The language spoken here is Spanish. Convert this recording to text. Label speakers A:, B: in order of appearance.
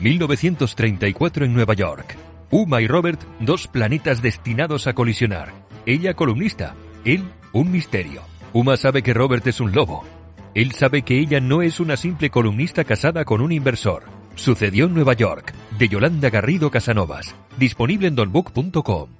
A: 1934 en Nueva York. Uma y Robert, dos planetas destinados a colisionar. Ella columnista, él un misterio. Uma sabe que Robert es un lobo. Él sabe que ella no es una simple columnista casada con un inversor. Sucedió en Nueva York, de Yolanda Garrido Casanovas. Disponible en donbook.com.